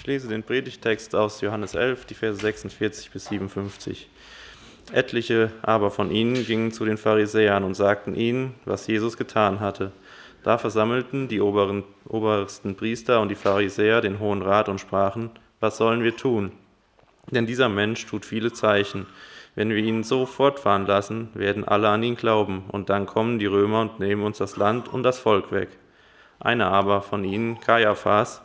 Ich lese den Predigtext aus Johannes 11, die Verse 46 bis 57. Etliche aber von ihnen gingen zu den Pharisäern und sagten ihnen, was Jesus getan hatte. Da versammelten die oberen, obersten Priester und die Pharisäer den Hohen Rat und sprachen, was sollen wir tun? Denn dieser Mensch tut viele Zeichen. Wenn wir ihn so fortfahren lassen, werden alle an ihn glauben, und dann kommen die Römer und nehmen uns das Land und das Volk weg. Einer aber von ihnen, Kaiaphas,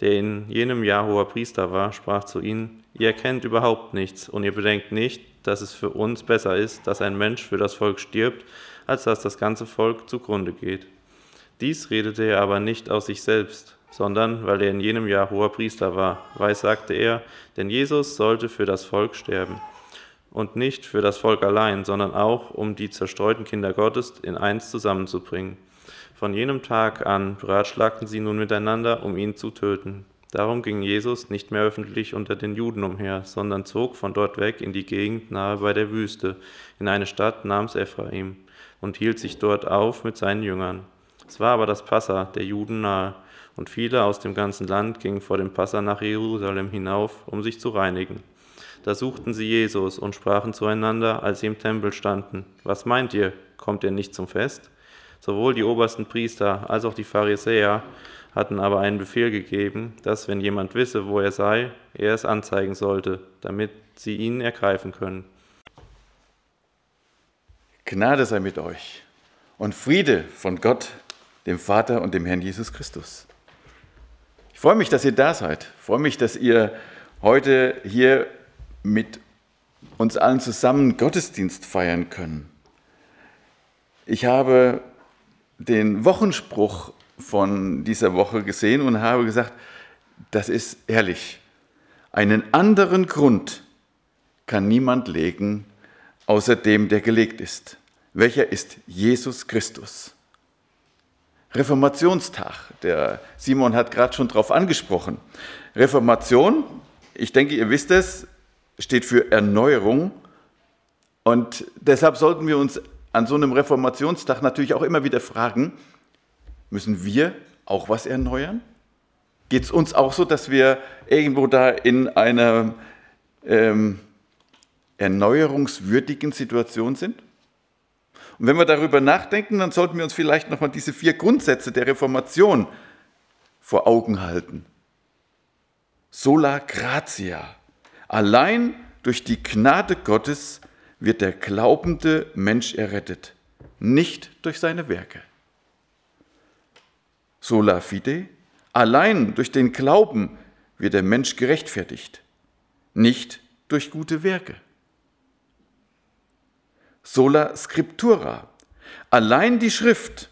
der in jenem Jahr hoher Priester war, sprach zu ihnen, ihr erkennt überhaupt nichts und ihr bedenkt nicht, dass es für uns besser ist, dass ein Mensch für das Volk stirbt, als dass das ganze Volk zugrunde geht. Dies redete er aber nicht aus sich selbst, sondern weil er in jenem Jahr hoher Priester war. Weiß sagte er, denn Jesus sollte für das Volk sterben. Und nicht für das Volk allein, sondern auch, um die zerstreuten Kinder Gottes in eins zusammenzubringen. Von jenem Tag an beratschlagten sie nun miteinander, um ihn zu töten. Darum ging Jesus nicht mehr öffentlich unter den Juden umher, sondern zog von dort weg in die Gegend nahe bei der Wüste, in eine Stadt namens Ephraim, und hielt sich dort auf mit seinen Jüngern. Es war aber das Passa der Juden nahe, und viele aus dem ganzen Land gingen vor dem Passa nach Jerusalem hinauf, um sich zu reinigen. Da suchten sie Jesus und sprachen zueinander, als sie im Tempel standen, Was meint ihr, kommt ihr nicht zum Fest? Sowohl die obersten Priester als auch die Pharisäer hatten aber einen Befehl gegeben, dass, wenn jemand wisse, wo er sei, er es anzeigen sollte, damit sie ihn ergreifen können. Gnade sei mit euch und Friede von Gott, dem Vater und dem Herrn Jesus Christus. Ich freue mich, dass ihr da seid. Ich freue mich, dass ihr heute hier mit uns allen zusammen Gottesdienst feiern können. Ich habe den Wochenspruch von dieser Woche gesehen und habe gesagt, das ist ehrlich. Einen anderen Grund kann niemand legen, außer dem, der gelegt ist. Welcher ist Jesus Christus? Reformationstag, der Simon hat gerade schon darauf angesprochen. Reformation, ich denke, ihr wisst es, steht für Erneuerung. Und deshalb sollten wir uns an so einem Reformationstag natürlich auch immer wieder fragen, müssen wir auch was erneuern? Geht es uns auch so, dass wir irgendwo da in einer ähm, erneuerungswürdigen Situation sind? Und wenn wir darüber nachdenken, dann sollten wir uns vielleicht nochmal diese vier Grundsätze der Reformation vor Augen halten. Sola gratia. Allein durch die Gnade Gottes wird der glaubende Mensch errettet, nicht durch seine Werke. Sola fide, allein durch den Glauben wird der Mensch gerechtfertigt, nicht durch gute Werke. Sola scriptura, allein die Schrift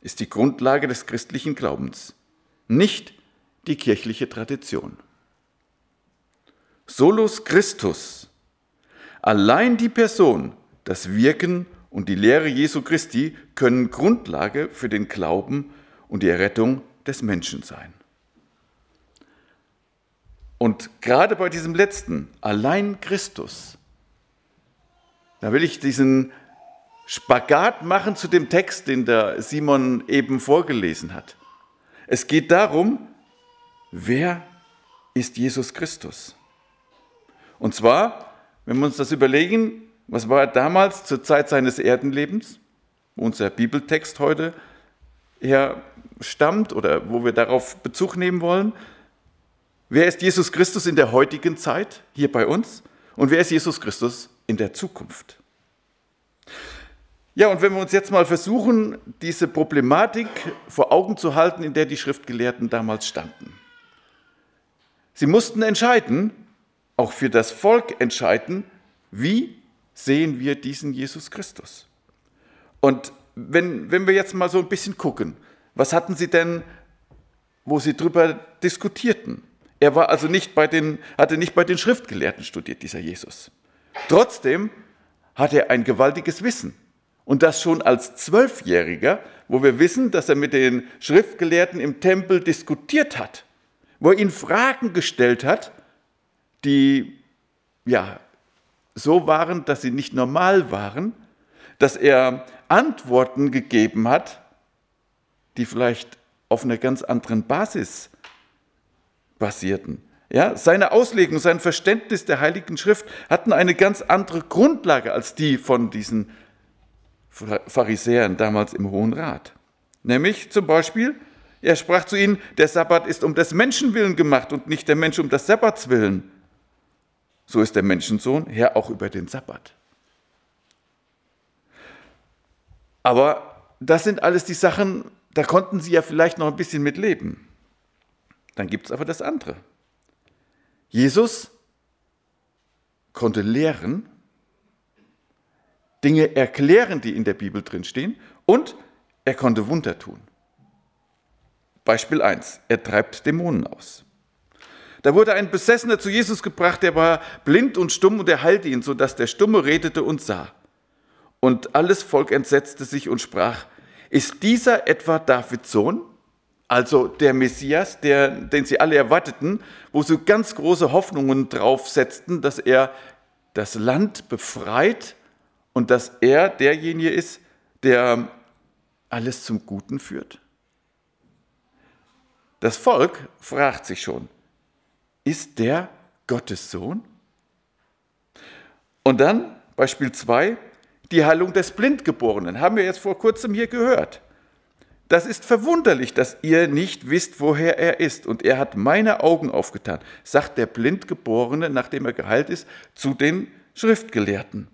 ist die Grundlage des christlichen Glaubens, nicht die kirchliche Tradition. Solus Christus, Allein die Person, das Wirken und die Lehre Jesu Christi können Grundlage für den Glauben und die Errettung des Menschen sein. Und gerade bei diesem letzten, allein Christus, da will ich diesen Spagat machen zu dem Text, den der Simon eben vorgelesen hat. Es geht darum, wer ist Jesus Christus? Und zwar wenn wir uns das überlegen, was war er damals zur Zeit seines Erdenlebens, wo unser Bibeltext heute her stammt oder wo wir darauf Bezug nehmen wollen? Wer ist Jesus Christus in der heutigen Zeit hier bei uns? Und wer ist Jesus Christus in der Zukunft? Ja, und wenn wir uns jetzt mal versuchen, diese Problematik vor Augen zu halten, in der die Schriftgelehrten damals standen. Sie mussten entscheiden, auch für das Volk entscheiden, wie sehen wir diesen Jesus Christus. Und wenn, wenn wir jetzt mal so ein bisschen gucken, was hatten sie denn, wo sie darüber diskutierten? Er war also nicht bei den, hatte nicht bei den Schriftgelehrten studiert, dieser Jesus. Trotzdem hat er ein gewaltiges Wissen. Und das schon als Zwölfjähriger, wo wir wissen, dass er mit den Schriftgelehrten im Tempel diskutiert hat, wo er ihnen Fragen gestellt hat, die ja so waren, dass sie nicht normal waren, dass er Antworten gegeben hat, die vielleicht auf einer ganz anderen Basis basierten. Ja, seine Auslegung, sein Verständnis der Heiligen Schrift hatten eine ganz andere Grundlage als die von diesen Pharisäern damals im Hohen Rat. Nämlich zum Beispiel, er sprach zu ihnen, der Sabbat ist um des Menschen willen gemacht und nicht der Mensch um des Sabbats willen. So ist der Menschensohn Herr auch über den Sabbat. Aber das sind alles die Sachen, da konnten sie ja vielleicht noch ein bisschen mit leben. Dann gibt es aber das andere. Jesus konnte lehren, Dinge erklären, die in der Bibel drinstehen, und er konnte Wunder tun. Beispiel 1, er treibt Dämonen aus. Da wurde ein Besessener zu Jesus gebracht, der war blind und stumm und er heilte ihn, sodass der Stumme redete und sah. Und alles Volk entsetzte sich und sprach, ist dieser etwa Davids Sohn? Also der Messias, der, den sie alle erwarteten, wo sie ganz große Hoffnungen drauf setzten, dass er das Land befreit und dass er derjenige ist, der alles zum Guten führt. Das Volk fragt sich schon, ist der Gottes Sohn? Und dann Beispiel 2, die Heilung des Blindgeborenen, haben wir jetzt vor kurzem hier gehört. Das ist verwunderlich, dass ihr nicht wisst, woher er ist. Und er hat meine Augen aufgetan, sagt der Blindgeborene, nachdem er geheilt ist, zu den Schriftgelehrten.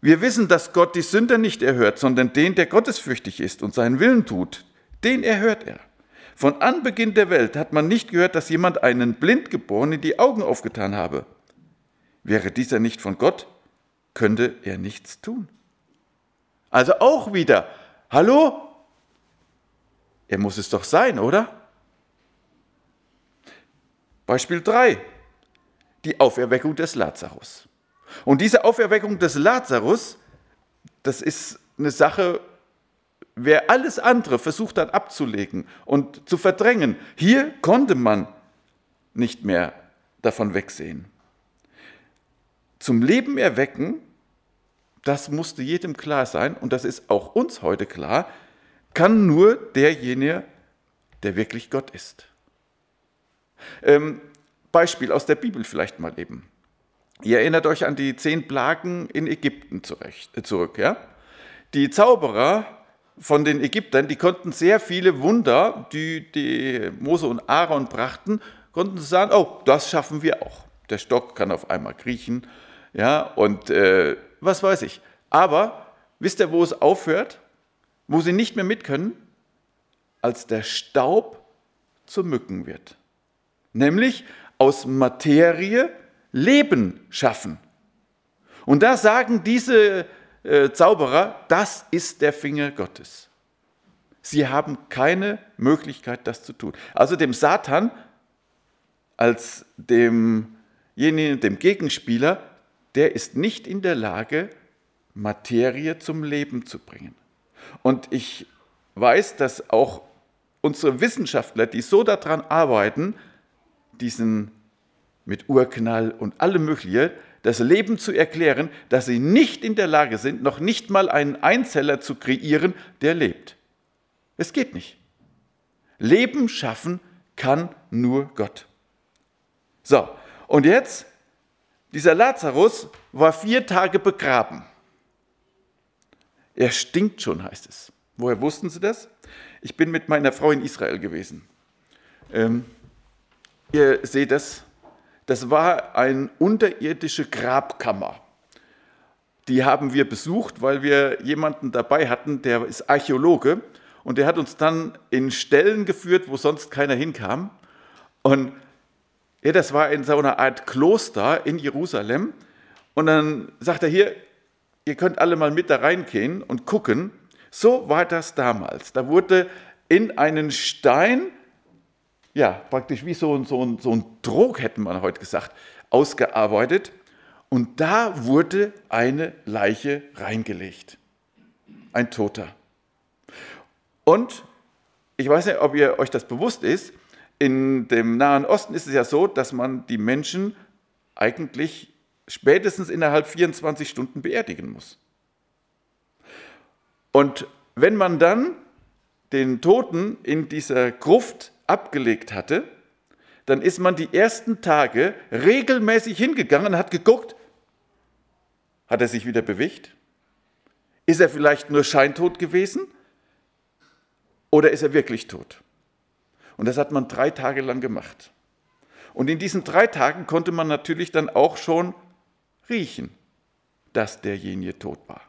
Wir wissen, dass Gott die Sünder nicht erhört, sondern den, der gottesfürchtig ist und seinen Willen tut, den erhört er. Von Anbeginn der Welt hat man nicht gehört, dass jemand einen Blindgeborenen die Augen aufgetan habe. Wäre dieser nicht von Gott, könnte er nichts tun. Also auch wieder, hallo, er muss es doch sein, oder? Beispiel 3. Die Auferweckung des Lazarus. Und diese Auferweckung des Lazarus, das ist eine Sache, wer alles andere versucht hat abzulegen und zu verdrängen, hier konnte man nicht mehr davon wegsehen. Zum Leben erwecken, das musste jedem klar sein und das ist auch uns heute klar, kann nur derjenige, der wirklich Gott ist. Ähm, Beispiel aus der Bibel vielleicht mal eben. Ihr erinnert euch an die zehn Plagen in Ägypten äh, zurück. Ja? Die Zauberer von den Ägyptern, die konnten sehr viele Wunder, die, die Mose und Aaron brachten, konnten sagen, oh, das schaffen wir auch. Der Stock kann auf einmal kriechen, ja, und äh, was weiß ich. Aber wisst ihr, wo es aufhört? wo sie nicht mehr mit können, als der Staub zu Mücken wird. Nämlich aus Materie Leben schaffen. Und da sagen diese äh, Zauberer, das ist der Finger Gottes. Sie haben keine Möglichkeit, das zu tun. Also dem Satan als demjenigen, dem Gegenspieler, der ist nicht in der Lage, Materie zum Leben zu bringen. Und ich weiß, dass auch unsere Wissenschaftler, die so daran arbeiten, diesen mit Urknall und allem Mögliche, das Leben zu erklären, dass sie nicht in der Lage sind, noch nicht mal einen Einzeller zu kreieren, der lebt. Es geht nicht. Leben schaffen kann nur Gott. So, und jetzt, dieser Lazarus war vier Tage begraben. Er stinkt schon, heißt es. Woher wussten Sie das? Ich bin mit meiner Frau in Israel gewesen. Ähm, ihr seht das, das war eine unterirdische Grabkammer. Die haben wir besucht, weil wir jemanden dabei hatten, der ist Archäologe und der hat uns dann in Stellen geführt, wo sonst keiner hinkam. Und ja, das war in so einer Art Kloster in Jerusalem. Und dann sagt er hier, ihr könnt alle mal mit da reingehen und gucken. So war das damals. Da wurde in einen Stein, ja, praktisch wie so ein, so ein, so ein Trog, hätte man heute gesagt, ausgearbeitet. Und da wurde eine Leiche reingelegt. Ein Toter. Und ich weiß nicht, ob ihr euch das bewusst ist, in dem Nahen Osten ist es ja so, dass man die Menschen eigentlich spätestens innerhalb 24 Stunden beerdigen muss. Und wenn man dann den Toten in dieser Gruft abgelegt hatte, dann ist man die ersten Tage regelmäßig hingegangen und hat geguckt, hat er sich wieder bewegt? Ist er vielleicht nur scheintot gewesen? Oder ist er wirklich tot? Und das hat man drei Tage lang gemacht. Und in diesen drei Tagen konnte man natürlich dann auch schon riechen, dass derjenige tot war.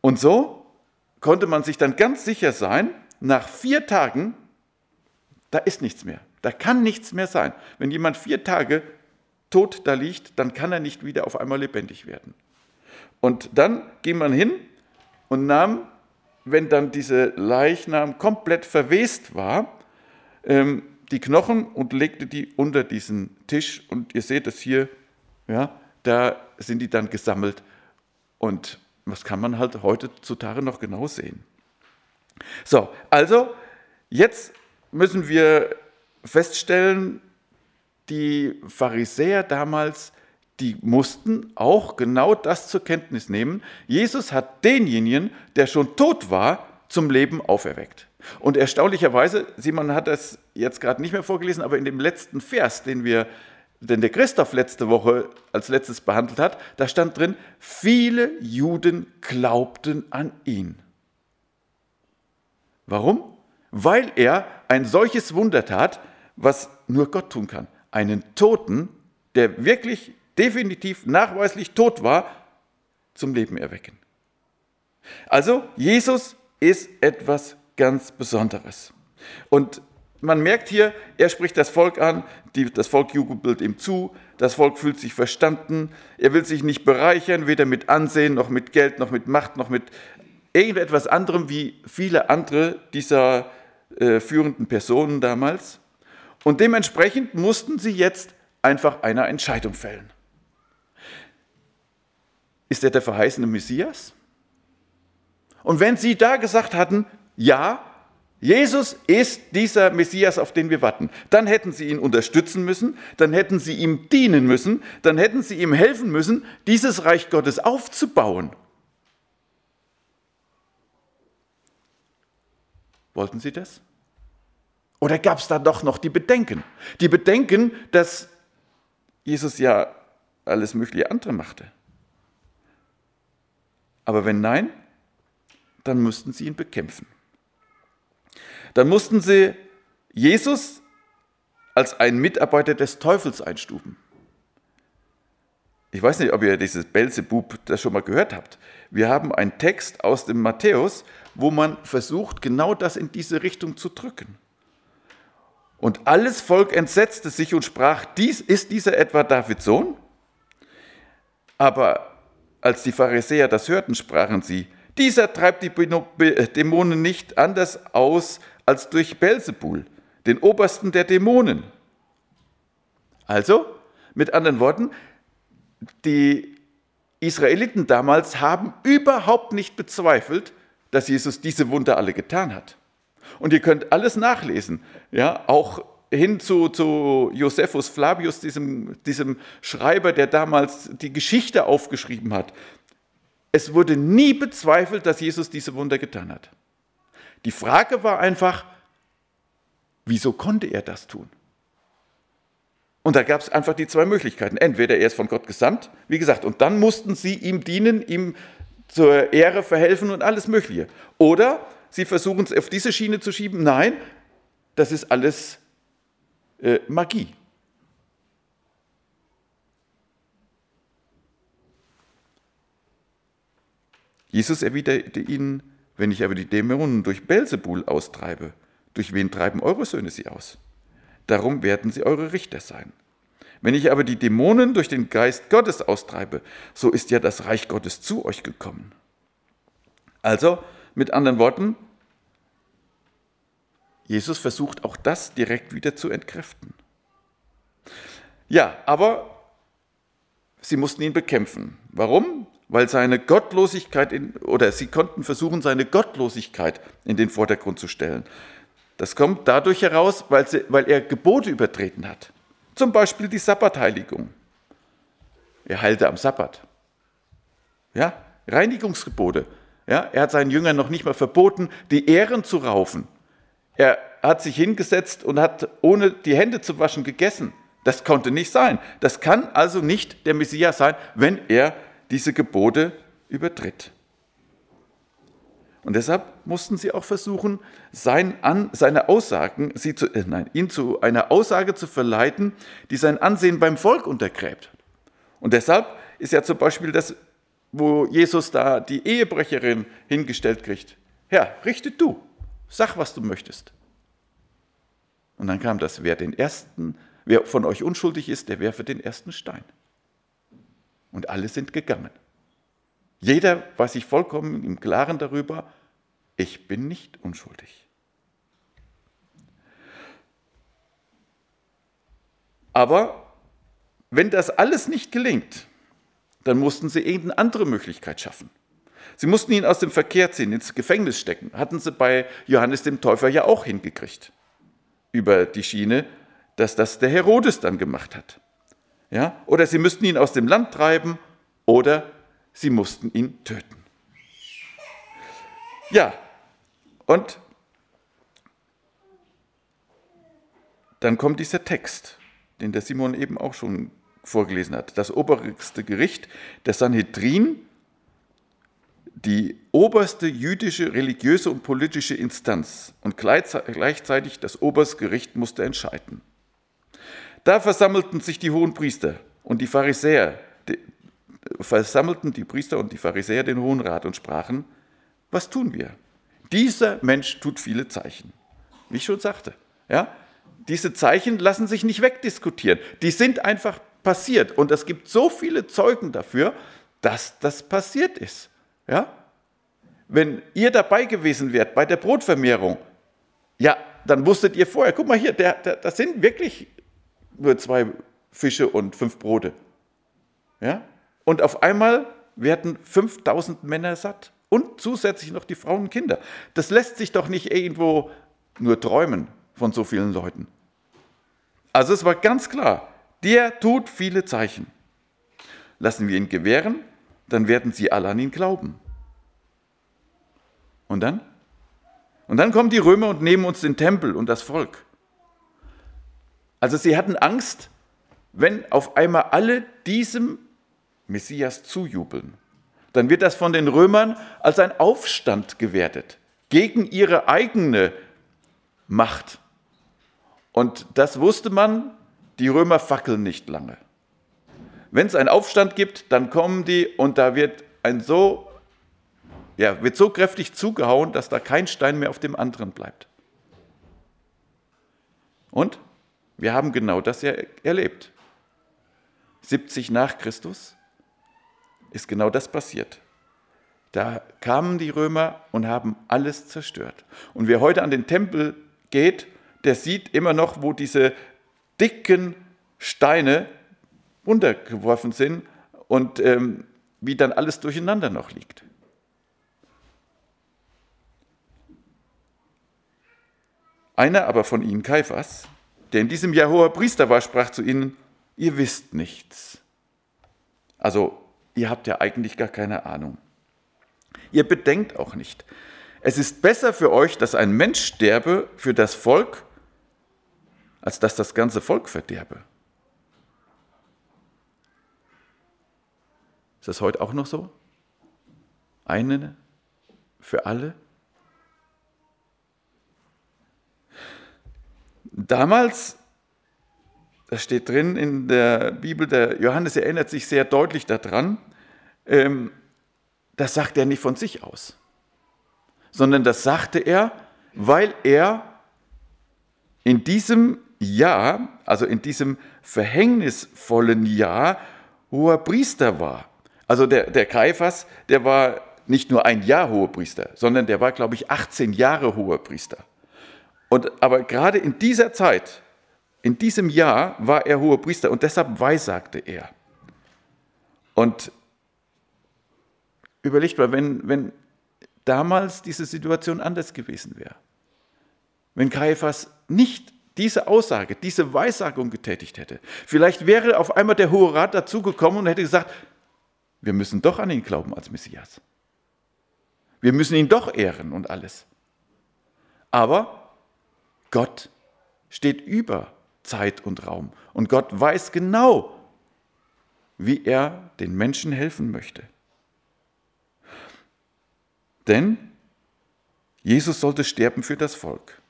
Und so konnte man sich dann ganz sicher sein, nach vier Tagen, da ist nichts mehr, da kann nichts mehr sein. Wenn jemand vier Tage tot da liegt, dann kann er nicht wieder auf einmal lebendig werden. Und dann ging man hin und nahm, wenn dann diese Leichnam komplett verwest war, ähm, die Knochen und legte die unter diesen Tisch. Und ihr seht es hier, ja, da sind die dann gesammelt. Und das kann man halt heutzutage noch genau sehen. So, also jetzt müssen wir feststellen, die Pharisäer damals, die mussten auch genau das zur Kenntnis nehmen. Jesus hat denjenigen, der schon tot war, zum Leben auferweckt. Und erstaunlicherweise, Simon hat das jetzt gerade nicht mehr vorgelesen, aber in dem letzten Vers, den wir, den der Christoph letzte Woche als letztes behandelt hat, da stand drin, viele Juden glaubten an ihn. Warum? Weil er ein solches Wunder tat, was nur Gott tun kann. Einen Toten, der wirklich definitiv nachweislich tot war, zum Leben erwecken. Also Jesus ist etwas ganz Besonderes. Und man merkt hier, er spricht das Volk an, die, das Volk jubelt ihm zu, das Volk fühlt sich verstanden, er will sich nicht bereichern, weder mit Ansehen noch mit Geld, noch mit Macht, noch mit irgendetwas anderem wie viele andere dieser äh, führenden Personen damals. Und dementsprechend mussten sie jetzt einfach eine Entscheidung fällen. Ist er der verheißene Messias? Und wenn sie da gesagt hatten, ja, Jesus ist dieser Messias, auf den wir warten. Dann hätten sie ihn unterstützen müssen, dann hätten sie ihm dienen müssen, dann hätten sie ihm helfen müssen, dieses Reich Gottes aufzubauen. Wollten sie das? Oder gab es da doch noch die Bedenken? Die Bedenken, dass Jesus ja alles mögliche andere machte. Aber wenn nein, dann müssten sie ihn bekämpfen dann mussten sie Jesus als einen Mitarbeiter des Teufels einstufen. Ich weiß nicht, ob ihr dieses Belzebub das schon mal gehört habt. Wir haben einen Text aus dem Matthäus, wo man versucht, genau das in diese Richtung zu drücken. Und alles Volk entsetzte sich und sprach, dies ist dieser etwa Davids Sohn? Aber als die Pharisäer das hörten, sprachen sie, dieser treibt die Dämonen nicht anders aus als durch Belzebul, den Obersten der Dämonen. Also, mit anderen Worten, die Israeliten damals haben überhaupt nicht bezweifelt, dass Jesus diese Wunder alle getan hat. Und ihr könnt alles nachlesen, ja, auch hin zu, zu Josephus Flavius, diesem, diesem Schreiber, der damals die Geschichte aufgeschrieben hat. Es wurde nie bezweifelt, dass Jesus diese Wunder getan hat. Die Frage war einfach, wieso konnte er das tun? Und da gab es einfach die zwei Möglichkeiten. Entweder er ist von Gott gesandt, wie gesagt, und dann mussten sie ihm dienen, ihm zur Ehre verhelfen und alles Mögliche. Oder sie versuchen es auf diese Schiene zu schieben. Nein, das ist alles äh, Magie. Jesus erwiderte ihnen, wenn ich aber die Dämonen durch Belzebul austreibe, durch wen treiben eure Söhne sie aus? Darum werden sie eure Richter sein. Wenn ich aber die Dämonen durch den Geist Gottes austreibe, so ist ja das Reich Gottes zu euch gekommen. Also, mit anderen Worten, Jesus versucht auch das direkt wieder zu entkräften. Ja, aber sie mussten ihn bekämpfen. Warum? weil seine Gottlosigkeit in, oder sie konnten versuchen, seine Gottlosigkeit in den Vordergrund zu stellen. Das kommt dadurch heraus, weil, sie, weil er Gebote übertreten hat. Zum Beispiel die Sabbatheiligung. Er heilte am Sabbat. Ja, Reinigungsgebote. Ja, er hat seinen Jüngern noch nicht mal verboten, die Ehren zu raufen. Er hat sich hingesetzt und hat ohne die Hände zu waschen gegessen. Das konnte nicht sein. Das kann also nicht der Messias sein, wenn er diese Gebote übertritt. Und deshalb mussten sie auch versuchen, sein An, seine Aussagen, sie zu, äh, nein, ihn zu einer Aussage zu verleiten, die sein Ansehen beim Volk untergräbt. Und deshalb ist ja zum Beispiel das, wo Jesus da die Ehebrecherin hingestellt kriegt. Herr, richte du, sag, was du möchtest. Und dann kam das, wer den ersten, wer von euch unschuldig ist, der werfe den ersten Stein. Und alle sind gegangen. Jeder war sich vollkommen im Klaren darüber, ich bin nicht unschuldig. Aber wenn das alles nicht gelingt, dann mussten sie irgendeine andere Möglichkeit schaffen. Sie mussten ihn aus dem Verkehr ziehen, ins Gefängnis stecken. Hatten sie bei Johannes dem Täufer ja auch hingekriegt. Über die Schiene, dass das der Herodes dann gemacht hat. Ja? Oder sie müssten ihn aus dem Land treiben oder sie mussten ihn töten. Ja, und dann kommt dieser Text, den der Simon eben auch schon vorgelesen hat. Das oberste Gericht, der Sanhedrin, die oberste jüdische religiöse und politische Instanz und gleichzeitig das oberste Gericht musste entscheiden. Da versammelten sich die hohen Priester und die Pharisäer, versammelten die Priester und die Pharisäer den Hohen Rat und sprachen, was tun wir? Dieser Mensch tut viele Zeichen. Wie ich schon sagte, ja, diese Zeichen lassen sich nicht wegdiskutieren. Die sind einfach passiert und es gibt so viele Zeugen dafür, dass das passiert ist. Ja? Wenn ihr dabei gewesen wärt bei der Brotvermehrung, ja, dann wusstet ihr vorher, guck mal hier, der, der, das sind wirklich nur zwei Fische und fünf Brote. Ja? Und auf einmal werden 5000 Männer satt und zusätzlich noch die Frauen und Kinder. Das lässt sich doch nicht irgendwo nur träumen von so vielen Leuten. Also es war ganz klar, der tut viele Zeichen. Lassen wir ihn gewähren, dann werden sie alle an ihn glauben. Und dann? Und dann kommen die Römer und nehmen uns den Tempel und das Volk. Also sie hatten Angst, wenn auf einmal alle diesem Messias zujubeln. Dann wird das von den Römern als ein Aufstand gewertet gegen ihre eigene Macht. Und das wusste man, die Römer fackeln nicht lange. Wenn es einen Aufstand gibt, dann kommen die und da wird ein so, ja, wird so kräftig zugehauen, dass da kein Stein mehr auf dem anderen bleibt. Und wir haben genau das ja erlebt. 70 nach Christus ist genau das passiert. Da kamen die Römer und haben alles zerstört. Und wer heute an den Tempel geht, der sieht immer noch, wo diese dicken Steine runtergeworfen sind und ähm, wie dann alles durcheinander noch liegt. Einer aber von ihnen, Kaiphas, der in diesem Jahr hoher Priester war, sprach zu ihnen, ihr wisst nichts. Also, ihr habt ja eigentlich gar keine Ahnung. Ihr bedenkt auch nicht. Es ist besser für euch, dass ein Mensch sterbe für das Volk, als dass das ganze Volk verderbe. Ist das heute auch noch so? Eine für alle? Damals, das steht drin in der Bibel, der Johannes erinnert sich sehr deutlich daran, ähm, das sagt er nicht von sich aus, sondern das sagte er, weil er in diesem Jahr, also in diesem verhängnisvollen Jahr, hoher Priester war. Also der, der Kaiphas, der war nicht nur ein Jahr hoher Priester, sondern der war, glaube ich, 18 Jahre hoher Priester. Und, aber gerade in dieser Zeit, in diesem Jahr war er hoher Priester und deshalb weissagte er. Und überlegt mal, wenn, wenn damals diese Situation anders gewesen wäre, wenn Kaiphas nicht diese Aussage, diese Weissagung getätigt hätte, vielleicht wäre auf einmal der Hohe Rat dazugekommen und hätte gesagt, wir müssen doch an ihn glauben als Messias. Wir müssen ihn doch ehren und alles. Aber Gott steht über Zeit und Raum. Und Gott weiß genau, wie er den Menschen helfen möchte. Denn Jesus sollte sterben für das Volk.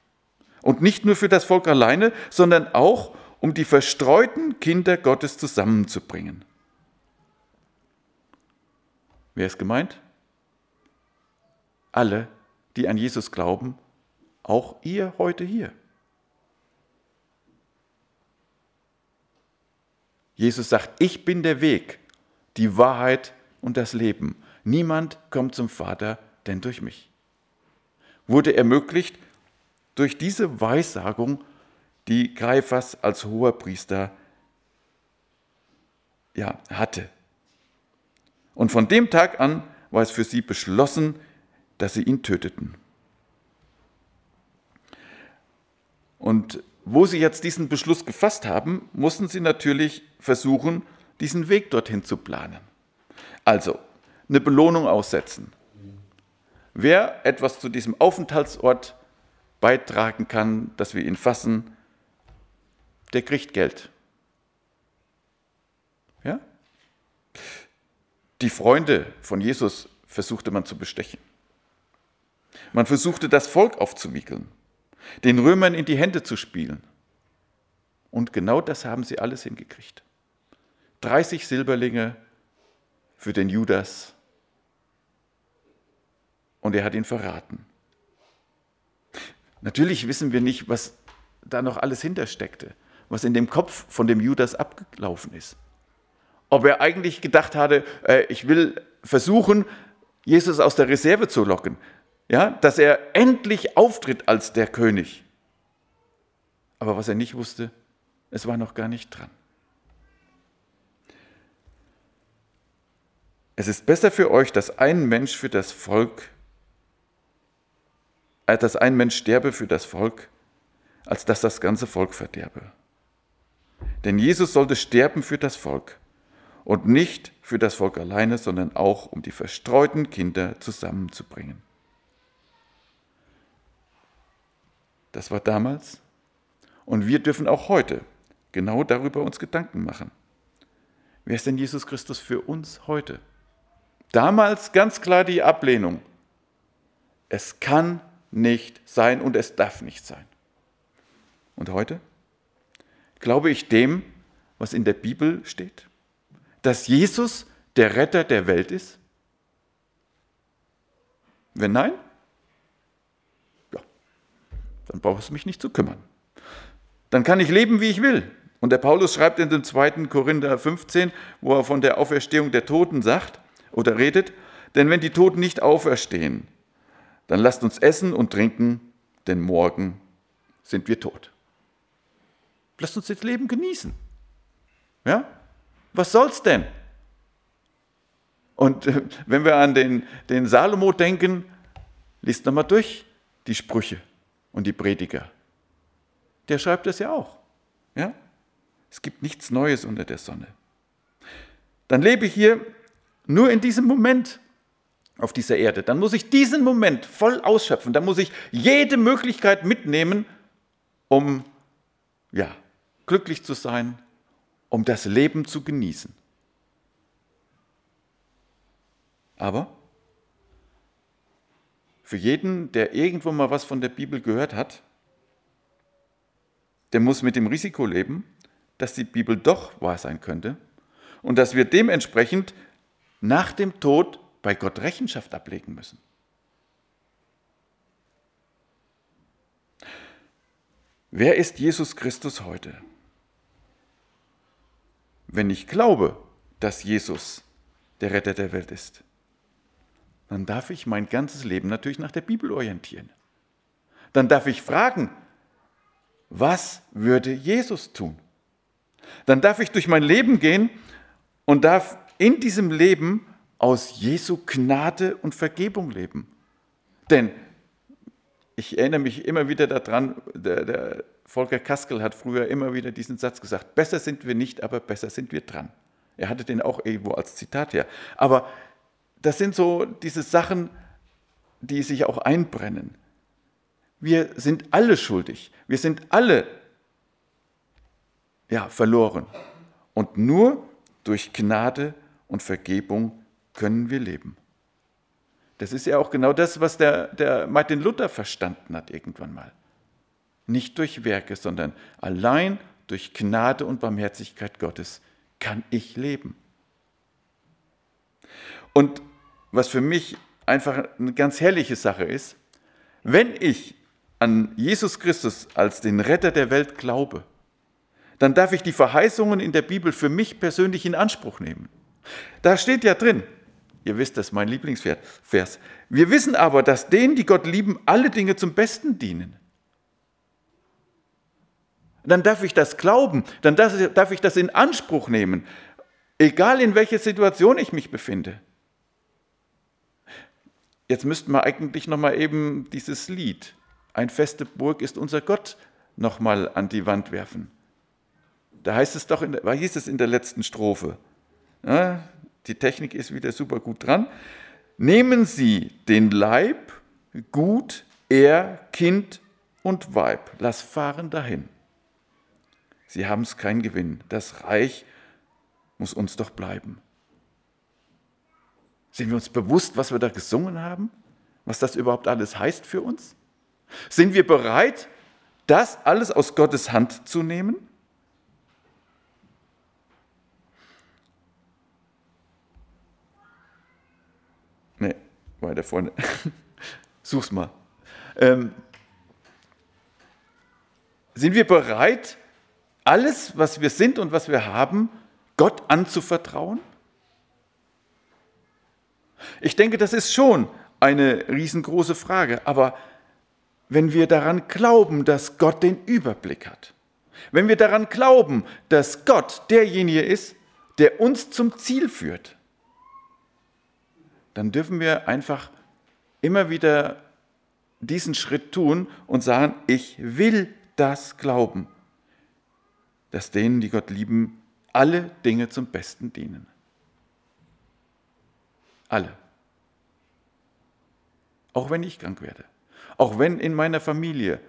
Und nicht nur für das Volk alleine, sondern auch, um die verstreuten Kinder Gottes zusammenzubringen. Wer ist gemeint? Alle, die an Jesus glauben, auch ihr heute hier. Jesus sagt, ich bin der Weg, die Wahrheit und das Leben. Niemand kommt zum Vater denn durch mich. Wurde ermöglicht durch diese Weissagung, die Greiffas als hoher Priester ja, hatte. Und von dem Tag an war es für sie beschlossen, dass sie ihn töteten. Und wo sie jetzt diesen Beschluss gefasst haben, mussten sie natürlich versuchen, diesen Weg dorthin zu planen. Also eine Belohnung aussetzen. Wer etwas zu diesem Aufenthaltsort beitragen kann, dass wir ihn fassen, der kriegt Geld. Ja? Die Freunde von Jesus versuchte man zu bestechen. Man versuchte das Volk aufzuwickeln den Römern in die Hände zu spielen. Und genau das haben sie alles hingekriegt. 30 Silberlinge für den Judas und er hat ihn verraten. Natürlich wissen wir nicht, was da noch alles hintersteckte, was in dem Kopf von dem Judas abgelaufen ist. Ob er eigentlich gedacht hatte, äh, ich will versuchen, Jesus aus der Reserve zu locken ja, dass er endlich auftritt als der König. Aber was er nicht wusste, es war noch gar nicht dran. Es ist besser für euch, dass ein Mensch für das Volk, äh, dass ein Mensch sterbe für das Volk, als dass das ganze Volk verderbe. Denn Jesus sollte sterben für das Volk und nicht für das Volk alleine, sondern auch um die verstreuten Kinder zusammenzubringen. Das war damals. Und wir dürfen auch heute genau darüber uns Gedanken machen. Wer ist denn Jesus Christus für uns heute? Damals ganz klar die Ablehnung. Es kann nicht sein und es darf nicht sein. Und heute? Glaube ich dem, was in der Bibel steht? Dass Jesus der Retter der Welt ist? Wenn nein, dann brauche ich mich nicht zu kümmern. Dann kann ich leben, wie ich will. Und der Paulus schreibt in dem 2. Korinther 15, wo er von der Auferstehung der Toten sagt oder redet, denn wenn die Toten nicht auferstehen, dann lasst uns essen und trinken, denn morgen sind wir tot. Lasst uns das Leben genießen. Ja? Was soll's denn? Und äh, wenn wir an den, den Salomo denken, liest nochmal durch die Sprüche und die Prediger. Der schreibt das ja auch. Ja? Es gibt nichts Neues unter der Sonne. Dann lebe ich hier nur in diesem Moment auf dieser Erde. Dann muss ich diesen Moment voll ausschöpfen. Dann muss ich jede Möglichkeit mitnehmen, um ja, glücklich zu sein, um das Leben zu genießen. Aber für jeden, der irgendwo mal was von der Bibel gehört hat, der muss mit dem Risiko leben, dass die Bibel doch wahr sein könnte und dass wir dementsprechend nach dem Tod bei Gott Rechenschaft ablegen müssen. Wer ist Jesus Christus heute? Wenn ich glaube, dass Jesus der Retter der Welt ist, dann darf ich mein ganzes Leben natürlich nach der Bibel orientieren. Dann darf ich fragen, was würde Jesus tun? Dann darf ich durch mein Leben gehen und darf in diesem Leben aus Jesu Gnade und Vergebung leben. Denn ich erinnere mich immer wieder daran, der, der Volker Kaskel hat früher immer wieder diesen Satz gesagt, besser sind wir nicht, aber besser sind wir dran. Er hatte den auch irgendwo als Zitat her. Aber das sind so diese Sachen, die sich auch einbrennen. Wir sind alle schuldig. Wir sind alle ja, verloren. Und nur durch Gnade und Vergebung können wir leben. Das ist ja auch genau das, was der, der Martin Luther verstanden hat irgendwann mal. Nicht durch Werke, sondern allein durch Gnade und Barmherzigkeit Gottes kann ich leben. Und was für mich einfach eine ganz herrliche Sache ist, wenn ich an Jesus Christus als den Retter der Welt glaube, dann darf ich die Verheißungen in der Bibel für mich persönlich in Anspruch nehmen. Da steht ja drin, ihr wisst das, mein Lieblingsvers, wir wissen aber, dass denen, die Gott lieben, alle Dinge zum Besten dienen. Dann darf ich das glauben, dann darf ich das in Anspruch nehmen, egal in welcher Situation ich mich befinde. Jetzt müssten wir eigentlich nochmal eben dieses Lied, ein feste Burg ist unser Gott, nochmal an die Wand werfen. Da heißt es doch, der, hieß es in der letzten Strophe, ja, die Technik ist wieder super gut dran. Nehmen Sie den Leib, Gut, Er, Kind und Weib, lass fahren dahin. Sie haben es kein Gewinn. Das Reich muss uns doch bleiben. Sind wir uns bewusst, was wir da gesungen haben? Was das überhaupt alles heißt für uns? Sind wir bereit, das alles aus Gottes Hand zu nehmen? Nee, weiter vorne. Such's mal. Ähm, sind wir bereit, alles, was wir sind und was wir haben, Gott anzuvertrauen? Ich denke, das ist schon eine riesengroße Frage, aber wenn wir daran glauben, dass Gott den Überblick hat, wenn wir daran glauben, dass Gott derjenige ist, der uns zum Ziel führt, dann dürfen wir einfach immer wieder diesen Schritt tun und sagen, ich will das glauben, dass denen, die Gott lieben, alle Dinge zum Besten dienen. Alle. Auch wenn ich krank werde. Auch wenn in meiner Familie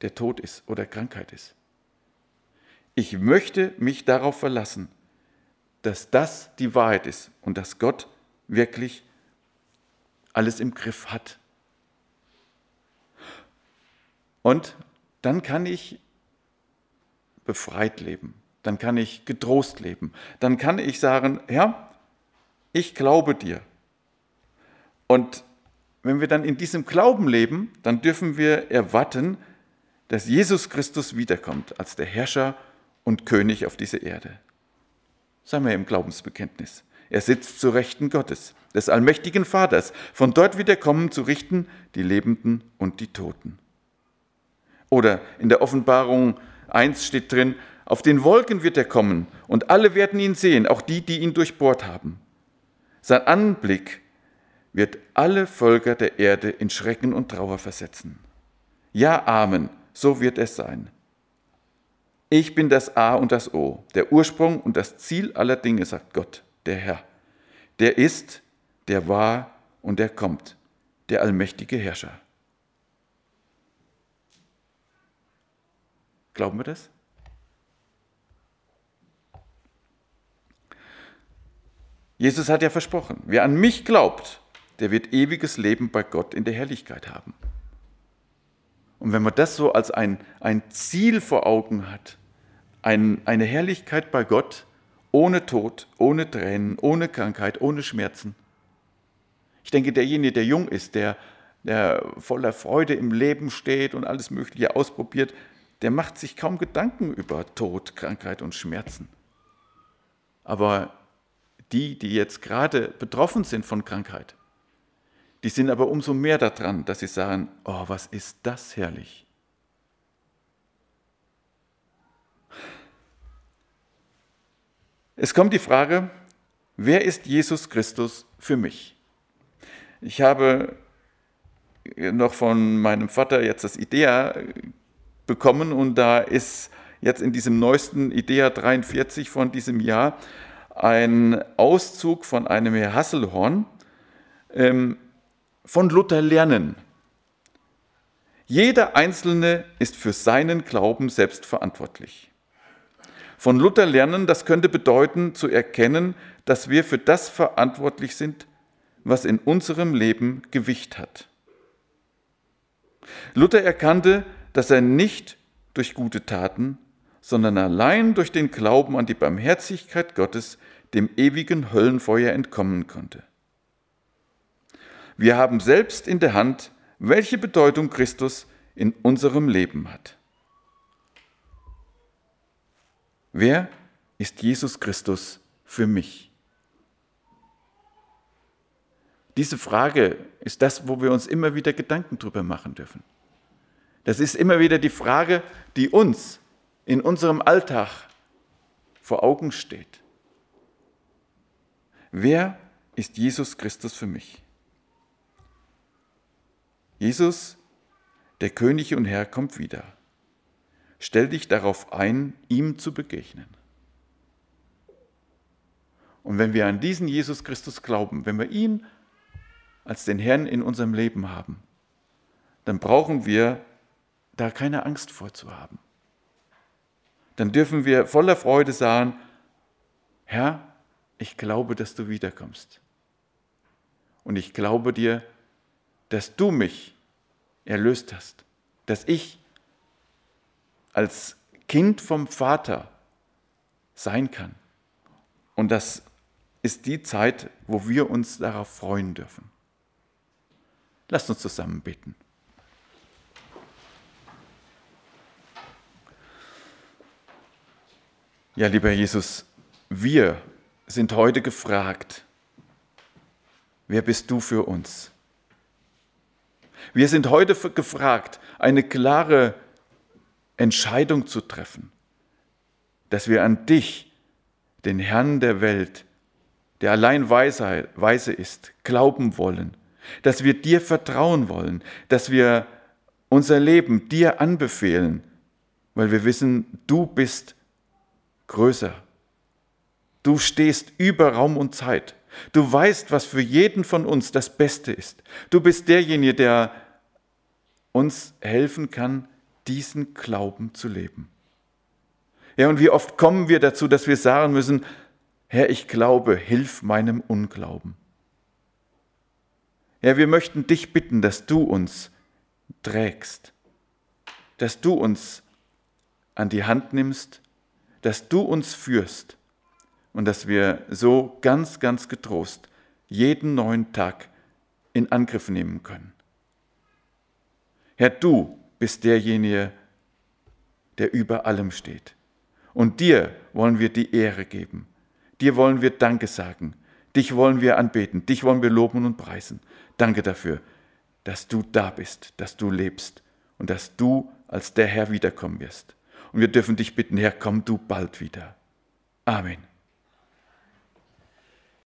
der Tod ist oder Krankheit ist. Ich möchte mich darauf verlassen, dass das die Wahrheit ist und dass Gott wirklich alles im Griff hat. Und dann kann ich befreit leben, dann kann ich getrost leben, dann kann ich sagen, Herr, ich glaube dir. Und wenn wir dann in diesem Glauben leben, dann dürfen wir erwarten, dass Jesus Christus wiederkommt als der Herrscher und König auf dieser Erde. Sagen wir im Glaubensbekenntnis. Er sitzt zu Rechten Gottes, des allmächtigen Vaters. Von dort wird er kommen, zu richten die Lebenden und die Toten. Oder in der Offenbarung 1 steht drin, auf den Wolken wird er kommen und alle werden ihn sehen, auch die, die ihn durchbohrt haben. Sein Anblick wird alle Völker der Erde in Schrecken und Trauer versetzen. Ja, Amen, so wird es sein. Ich bin das A und das O, der Ursprung und das Ziel aller Dinge, sagt Gott der Herr. Der ist, der war und der kommt, der allmächtige Herrscher. Glauben wir das? Jesus hat ja versprochen, wer an mich glaubt, der wird ewiges Leben bei Gott in der Herrlichkeit haben. Und wenn man das so als ein, ein Ziel vor Augen hat, ein, eine Herrlichkeit bei Gott, ohne Tod, ohne Tränen, ohne Krankheit, ohne Schmerzen. Ich denke, derjenige, der jung ist, der, der voller Freude im Leben steht und alles Mögliche ausprobiert, der macht sich kaum Gedanken über Tod, Krankheit und Schmerzen. Aber die, die jetzt gerade betroffen sind von Krankheit, die sind aber umso mehr daran, dass sie sagen, oh, was ist das herrlich. Es kommt die Frage, wer ist Jesus Christus für mich? Ich habe noch von meinem Vater jetzt das Idea bekommen und da ist jetzt in diesem neuesten Idea 43 von diesem Jahr ein Auszug von einem Herr Hasselhorn ähm, von Luther lernen. Jeder Einzelne ist für seinen Glauben selbst verantwortlich. Von Luther lernen, das könnte bedeuten, zu erkennen, dass wir für das verantwortlich sind, was in unserem Leben Gewicht hat. Luther erkannte, dass er nicht durch gute Taten, sondern allein durch den Glauben an die Barmherzigkeit Gottes dem ewigen Höllenfeuer entkommen konnte. Wir haben selbst in der Hand, welche Bedeutung Christus in unserem Leben hat. Wer ist Jesus Christus für mich? Diese Frage ist das, wo wir uns immer wieder Gedanken drüber machen dürfen. Das ist immer wieder die Frage, die uns in unserem Alltag vor Augen steht. Wer ist Jesus Christus für mich? Jesus, der König und Herr, kommt wieder. Stell dich darauf ein, ihm zu begegnen. Und wenn wir an diesen Jesus Christus glauben, wenn wir ihn als den Herrn in unserem Leben haben, dann brauchen wir da keine Angst vorzuhaben. Dann dürfen wir voller Freude sagen, Herr, ich glaube, dass du wiederkommst. Und ich glaube dir, dass du mich erlöst hast, dass ich als Kind vom Vater sein kann. Und das ist die Zeit, wo wir uns darauf freuen dürfen. Lasst uns zusammen beten. Ja, lieber Jesus, wir sind heute gefragt, wer bist du für uns? Wir sind heute gefragt, eine klare Entscheidung zu treffen, dass wir an dich, den Herrn der Welt, der allein weise, ist, glauben wollen dass wir dir vertrauen wollen, dass wir unser Leben dir anbefehlen, weil wir wissen, du bist größer. Du stehst über Raum und Zeit. Du weißt, was für jeden von uns das Beste ist. Du bist derjenige, der uns helfen kann, diesen Glauben zu leben. Ja, und wie oft kommen wir dazu, dass wir sagen müssen, Herr, ich glaube, hilf meinem Unglauben. Ja, wir möchten dich bitten, dass du uns trägst, dass du uns an die Hand nimmst, dass du uns führst und dass wir so ganz, ganz getrost jeden neuen Tag in Angriff nehmen können. Herr, du bist derjenige, der über allem steht. Und dir wollen wir die Ehre geben. Dir wollen wir Danke sagen. Dich wollen wir anbeten. Dich wollen wir loben und preisen. Danke dafür, dass du da bist, dass du lebst und dass du als der Herr wiederkommen wirst. Und wir dürfen dich bitten, Herr, komm du bald wieder. Amen.